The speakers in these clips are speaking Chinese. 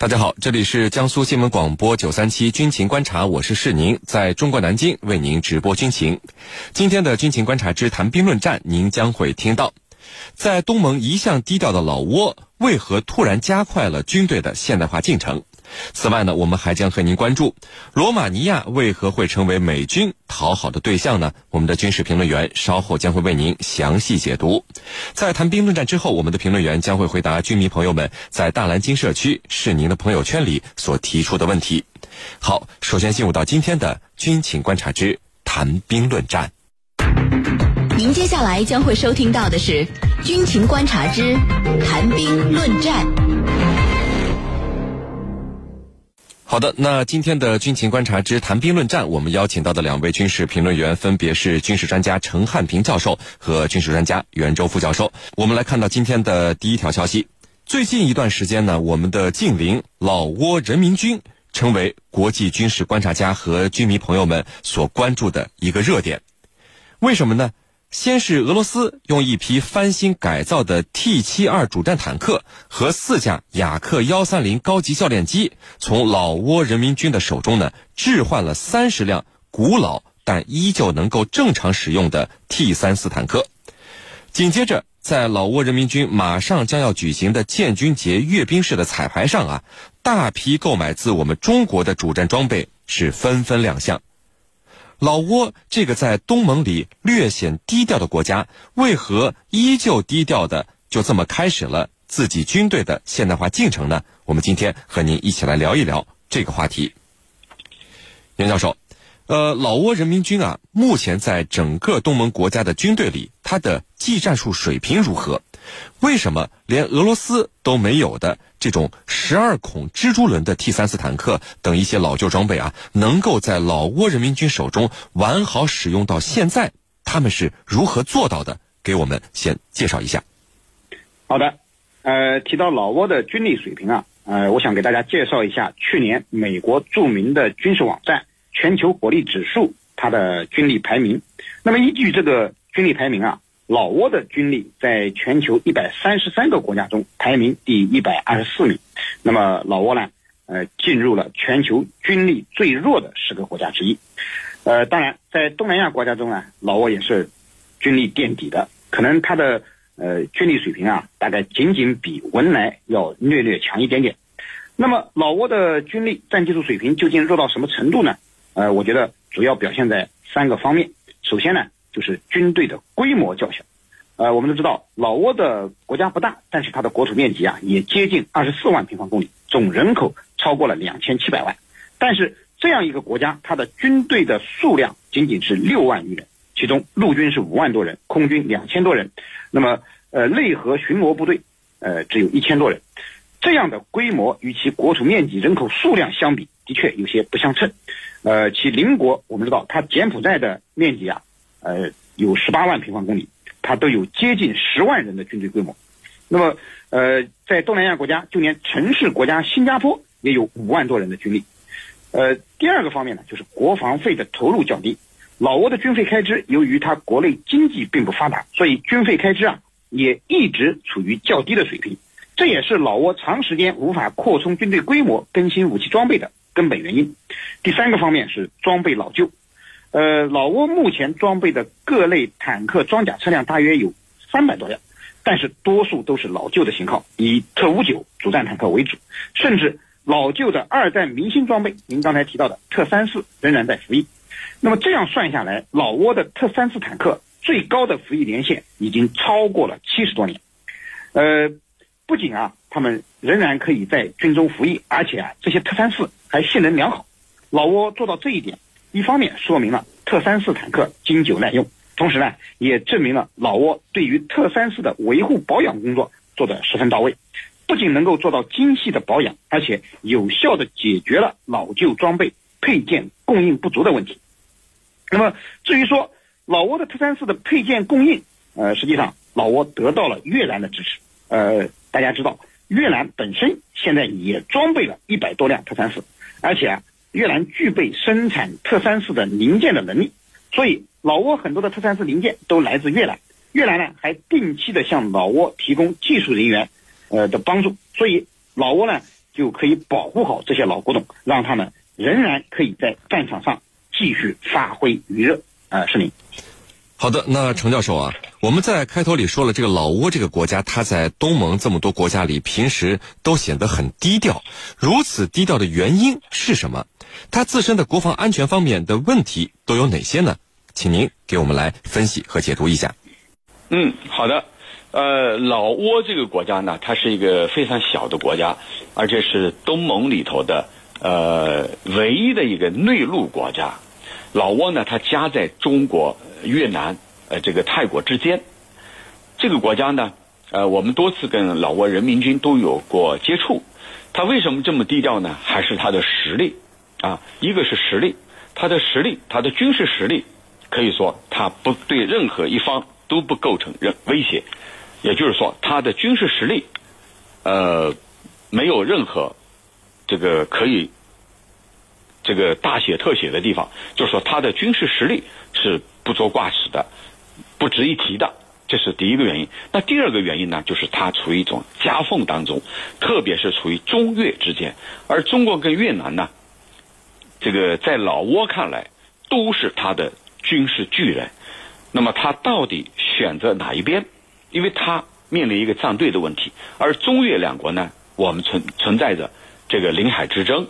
大家好，这里是江苏新闻广播九三七军情观察，我是世宁，在中国南京为您直播军情。今天的军情观察之谈兵论战，您将会听到，在东盟一向低调的老挝，为何突然加快了军队的现代化进程？此外呢，我们还将和您关注罗马尼亚为何会成为美军讨好的对象呢？我们的军事评论员稍后将会为您详细解读。在谈兵论战之后，我们的评论员将会回答军迷朋友们在大蓝鲸社区是您的朋友圈里所提出的问题。好，首先进入到今天的军情观察之谈兵论战。您接下来将会收听到的是军情观察之谈兵论战。好的，那今天的军情观察之谈兵论战，我们邀请到的两位军事评论员分别是军事专家陈汉平教授和军事专家袁周副教授。我们来看到今天的第一条消息：最近一段时间呢，我们的近邻老挝人民军成为国际军事观察家和军迷朋友们所关注的一个热点。为什么呢？先是俄罗斯用一批翻新改造的 T 七二主战坦克和四架雅克幺三零高级教练机，从老挝人民军的手中呢置换了三十辆古老但依旧能够正常使用的 T 三四坦克。紧接着，在老挝人民军马上将要举行的建军节阅兵式的彩排上啊，大批购买自我们中国的主战装备是纷纷亮相。老挝这个在东盟里略显低调的国家，为何依旧低调的就这么开始了自己军队的现代化进程呢？我们今天和您一起来聊一聊这个话题。袁教授，呃，老挝人民军啊，目前在整个东盟国家的军队里，它的技战术水平如何？为什么连俄罗斯都没有的这种十二孔蜘蛛轮的 T 三四坦克等一些老旧装备啊，能够在老挝人民军手中完好使用到现在？他们是如何做到的？给我们先介绍一下。好的，呃，提到老挝的军力水平啊，呃，我想给大家介绍一下去年美国著名的军事网站全球火力指数它的军力排名。那么依据这个军力排名啊。老挝的军力在全球一百三十三个国家中排名第一百二十四名，那么老挝呢，呃，进入了全球军力最弱的十个国家之一。呃，当然，在东南亚国家中呢，老挝也是军力垫底的，可能它的呃军力水平啊，大概仅仅比文莱要略略强一点点。那么老挝的军力战技术水平究竟弱到什么程度呢？呃，我觉得主要表现在三个方面。首先呢。就是军队的规模较小，呃，我们都知道老挝的国家不大，但是它的国土面积啊也接近二十四万平方公里，总人口超过了两千七百万。但是这样一个国家，它的军队的数量仅仅是六万余人，其中陆军是五万多人，空军两千多人，那么呃内河巡逻部队呃只有一千多人。这样的规模与其国土面积、人口数量相比，的确有些不相称。呃，其邻国我们知道，它柬埔寨的面积啊。呃，有十八万平方公里，它都有接近十万人的军队规模。那么，呃，在东南亚国家，就连城市国家新加坡也有五万多人的军力。呃，第二个方面呢，就是国防费的投入较低。老挝的军费开支，由于它国内经济并不发达，所以军费开支啊也一直处于较低的水平。这也是老挝长时间无法扩充军队规模、更新武器装备的根本原因。第三个方面是装备老旧。呃，老挝目前装备的各类坦克装甲车辆大约有三百多辆，但是多数都是老旧的型号，以特五九主战坦克为主，甚至老旧的二战明星装备，您刚才提到的特三四仍然在服役。那么这样算下来，老挝的特三四坦克最高的服役年限已经超过了七十多年。呃，不仅啊，他们仍然可以在军中服役，而且啊，这些特三四还性能良好。老挝做到这一点。一方面说明了特三四坦克经久耐用，同时呢，也证明了老挝对于特三四的维护保养工作做得十分到位，不仅能够做到精细的保养，而且有效的解决了老旧装备配件供应不足的问题。那么至于说老挝的特三四的配件供应，呃，实际上老挝得到了越南的支持。呃，大家知道越南本身现在也装备了一百多辆特三四，而且啊。越南具备生产特三四的零件的能力，所以老挝很多的特三四零件都来自越南。越南呢还定期的向老挝提供技术人员，呃的帮助。所以老挝呢就可以保护好这些老古董，让他们仍然可以在战场上继续发挥余热。呃，是您。好的，那程教授啊，我们在开头里说了，这个老挝这个国家，它在东盟这么多国家里，平时都显得很低调。如此低调的原因是什么？它自身的国防安全方面的问题都有哪些呢？请您给我们来分析和解读一下。嗯，好的。呃，老挝这个国家呢，它是一个非常小的国家，而且是东盟里头的呃唯一的一个内陆国家。老挝呢，它夹在中国、越南、呃这个泰国之间。这个国家呢，呃，我们多次跟老挝人民军都有过接触。他为什么这么低调呢？还是他的实力啊？一个是实力，他的实力，他的军事实力，可以说他不对任何一方都不构成任威胁。也就是说，他的军事实力，呃，没有任何这个可以这个大写特写的地方。就是说，他的军事实力是不足挂齿的，不值一提的。这是第一个原因。那第二个原因呢，就是它处于一种夹缝当中，特别是处于中越之间。而中国跟越南呢，这个在老挝看来都是它的军事巨人。那么，它到底选择哪一边？因为它面临一个站队的问题，而中越两国呢，我们存存在着这个领海之争，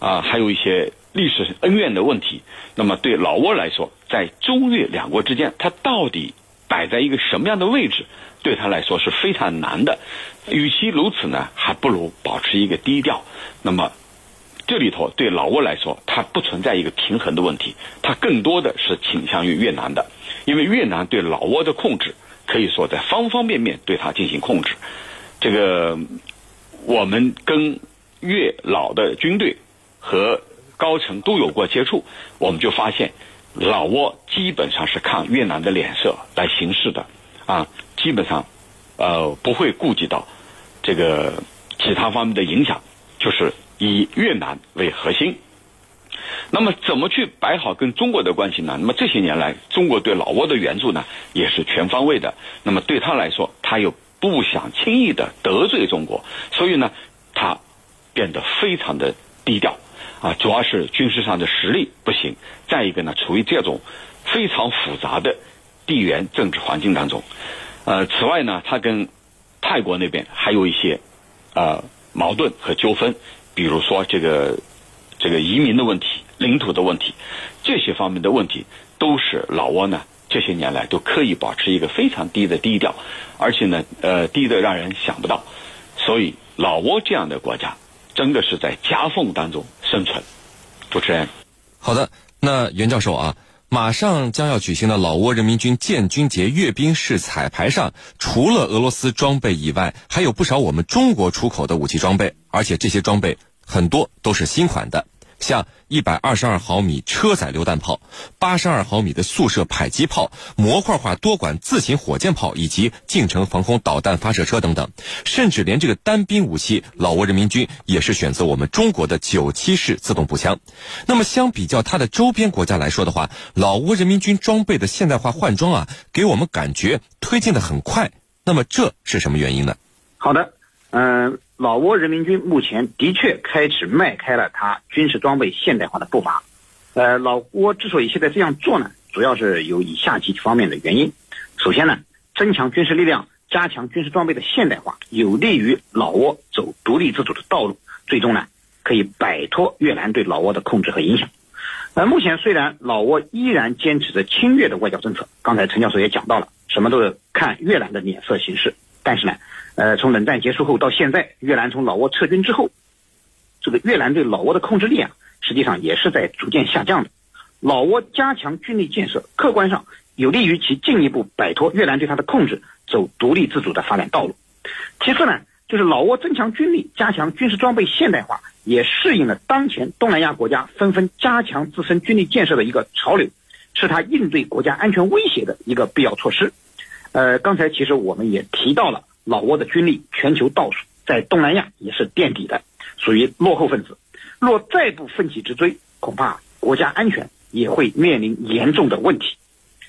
啊，还有一些历史恩怨的问题。那么对老挝来说，在中越两国之间，它到底摆在一个什么样的位置，对他来说是非常难的。与其如此呢，还不如保持一个低调。那么这里头对老挝来说，它不存在一个平衡的问题，它更多的是倾向于越南的，因为越南对老挝的控制。可以说，在方方面面对它进行控制。这个，我们跟越老的军队和高层都有过接触，我们就发现，老挝基本上是看越南的脸色来行事的，啊，基本上，呃，不会顾及到这个其他方面的影响，就是以越南为核心。那么怎么去摆好跟中国的关系呢？那么这些年来，中国对老挝的援助呢，也是全方位的。那么对他来说，他又不想轻易的得罪中国，所以呢，他变得非常的低调啊。主要是军事上的实力不行，再一个呢，处于这种非常复杂的地缘政治环境当中。呃，此外呢，他跟泰国那边还有一些呃矛盾和纠纷，比如说这个。这个移民的问题、领土的问题，这些方面的问题，都是老挝呢这些年来都刻意保持一个非常低的低调，而且呢，呃，低的让人想不到。所以，老挝这样的国家，真的是在夹缝当中生存。主持人，好的，那袁教授啊，马上将要举行的老挝人民军建军节阅兵式彩排上，除了俄罗斯装备以外，还有不少我们中国出口的武器装备，而且这些装备很多都是新款的。像一百二十二毫米车载榴弹炮、八十二毫米的速射迫击炮、模块化多管自行火箭炮以及近程防空导弹发射车等等，甚至连这个单兵武器，老挝人民军也是选择我们中国的九七式自动步枪。那么相比较它的周边国家来说的话，老挝人民军装备的现代化换装啊，给我们感觉推进的很快。那么这是什么原因呢？好的，嗯。老挝人民军目前的确开始迈开了它军事装备现代化的步伐。呃，老挝之所以现在这样做呢，主要是有以下几方面的原因。首先呢，增强军事力量，加强军事装备的现代化，有利于老挝走独立自主的道路，最终呢可以摆脱越南对老挝的控制和影响。呃，目前虽然老挝依然坚持着侵略的外交政策，刚才陈教授也讲到了，什么都是看越南的脸色行事，但是呢。呃，从冷战结束后到现在，越南从老挝撤军之后，这个越南对老挝的控制力啊，实际上也是在逐渐下降的。老挝加强军力建设，客观上有利于其进一步摆脱越南对它的控制，走独立自主的发展道路。其次呢，就是老挝增强军力，加强军事装备现代化，也适应了当前东南亚国家纷纷加强自身军力建设的一个潮流，是它应对国家安全威胁的一个必要措施。呃，刚才其实我们也提到了。老挝的军力全球倒数，在东南亚也是垫底的，属于落后分子。若再不奋起直追，恐怕国家安全也会面临严重的问题。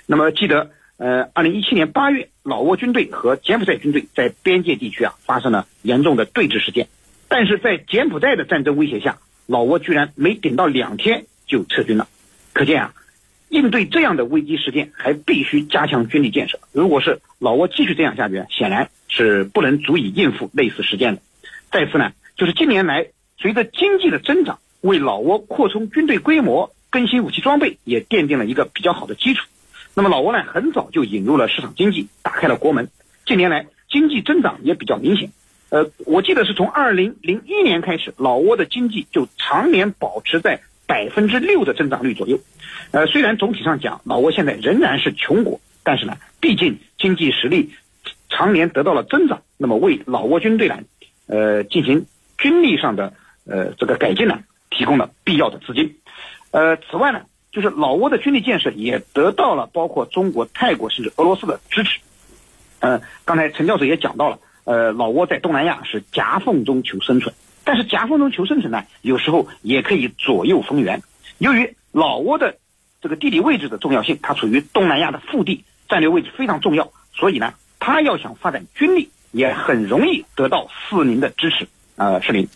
那么，记得，呃，二零一七年八月，老挝军队和柬埔寨军队在边界地区啊发生了严重的对峙事件。但是在柬埔寨的战争威胁下，老挝居然没顶到两天就撤军了。可见啊，应对这样的危机事件，还必须加强军力建设。如果是老挝继续这样下去，显然是不能足以应付类似事件的。再次呢，就是近年来随着经济的增长，为老挝扩充军队规模、更新武器装备也奠定了一个比较好的基础。那么老挝呢，很早就引入了市场经济，打开了国门。近年来经济增长也比较明显。呃，我记得是从二零零一年开始，老挝的经济就常年保持在百分之六的增长率左右。呃，虽然总体上讲，老挝现在仍然是穷国，但是呢，毕竟经济实力常年得到了增长，那么为老挝军队呢，呃，进行军力上的呃这个改进呢，提供了必要的资金。呃，此外呢，就是老挝的军力建设也得到了包括中国、泰国甚至俄罗斯的支持。呃，刚才陈教授也讲到了。呃，老挝在东南亚是夹缝中求生存，但是夹缝中求生存呢，有时候也可以左右逢源。由于老挝的这个地理位置的重要性，它处于东南亚的腹地，战略位置非常重要，所以呢，它要想发展军力，也很容易得到四邻的支持。呃，是林。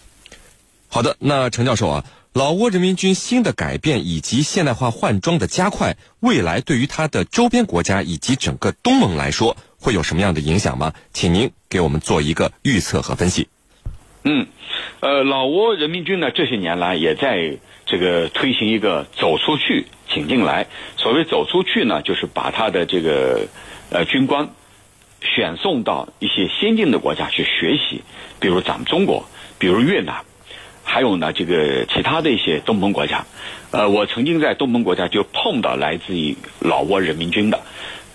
好的，那陈教授啊，老挝人民军新的改变以及现代化换装的加快，未来对于它的周边国家以及整个东盟来说。会有什么样的影响吗？请您给我们做一个预测和分析。嗯，呃，老挝人民军呢这些年来也在这个推行一个走出去，请进来。所谓走出去呢，就是把他的这个呃军官选送到一些先进的国家去学习，比如咱们中国，比如越南，还有呢这个其他的一些东盟国家。呃，我曾经在东盟国家就碰到来自于老挝人民军的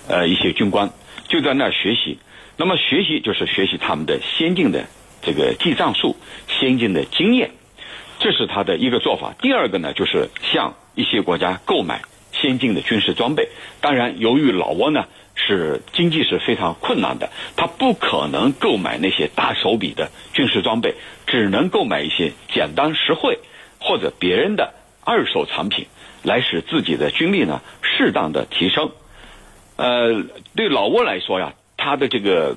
呃一些军官。就在那学习，那么学习就是学习他们的先进的这个记账术、先进的经验，这是他的一个做法。第二个呢，就是向一些国家购买先进的军事装备。当然，由于老挝呢是经济是非常困难的，他不可能购买那些大手笔的军事装备，只能购买一些简单实惠或者别人的二手产品，来使自己的军力呢适当的提升。呃，对老挝来说呀，它的这个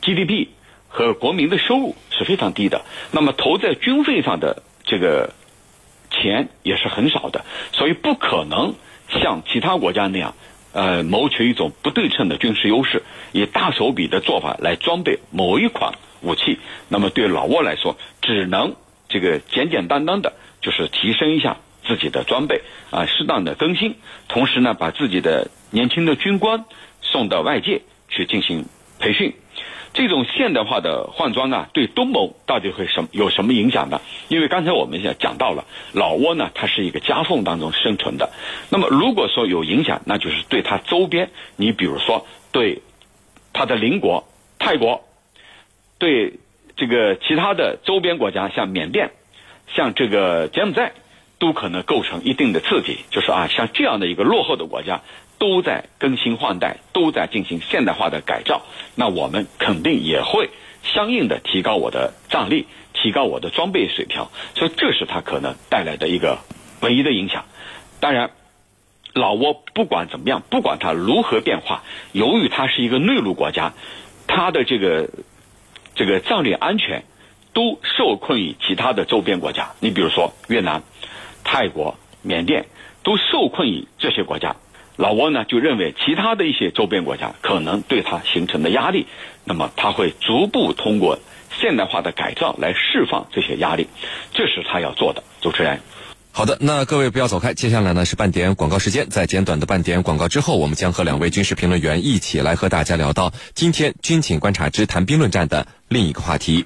GDP 和国民的收入是非常低的，那么投在军费上的这个钱也是很少的，所以不可能像其他国家那样，呃，谋取一种不对称的军事优势，以大手笔的做法来装备某一款武器。那么对老挝来说，只能这个简简单单的，就是提升一下自己的装备啊，适当的更新，同时呢，把自己的。年轻的军官送到外界去进行培训，这种现代化的换装啊，对东盟到底会什有什么影响呢？因为刚才我们也讲到了，老挝呢，它是一个夹缝当中生存的。那么如果说有影响，那就是对它周边，你比如说对它的邻国泰国，对这个其他的周边国家，像缅甸，像这个柬埔寨，都可能构成一定的刺激。就是啊，像这样的一个落后的国家。都在更新换代，都在进行现代化的改造，那我们肯定也会相应的提高我的战力，提高我的装备水平，所以这是它可能带来的一个唯一的影响。当然，老挝不管怎么样，不管它如何变化，由于它是一个内陆国家，它的这个这个战略安全都受困于其他的周边国家。你比如说越南、泰国、缅甸都受困于这些国家。老挝呢就认为其他的一些周边国家可能对它形成的压力，那么他会逐步通过现代化的改造来释放这些压力，这是他要做的。主持人，好的，那各位不要走开，接下来呢是半点广告时间，在简短的半点广告之后，我们将和两位军事评论员一起来和大家聊到今天军情观察之谈兵论战的另一个话题。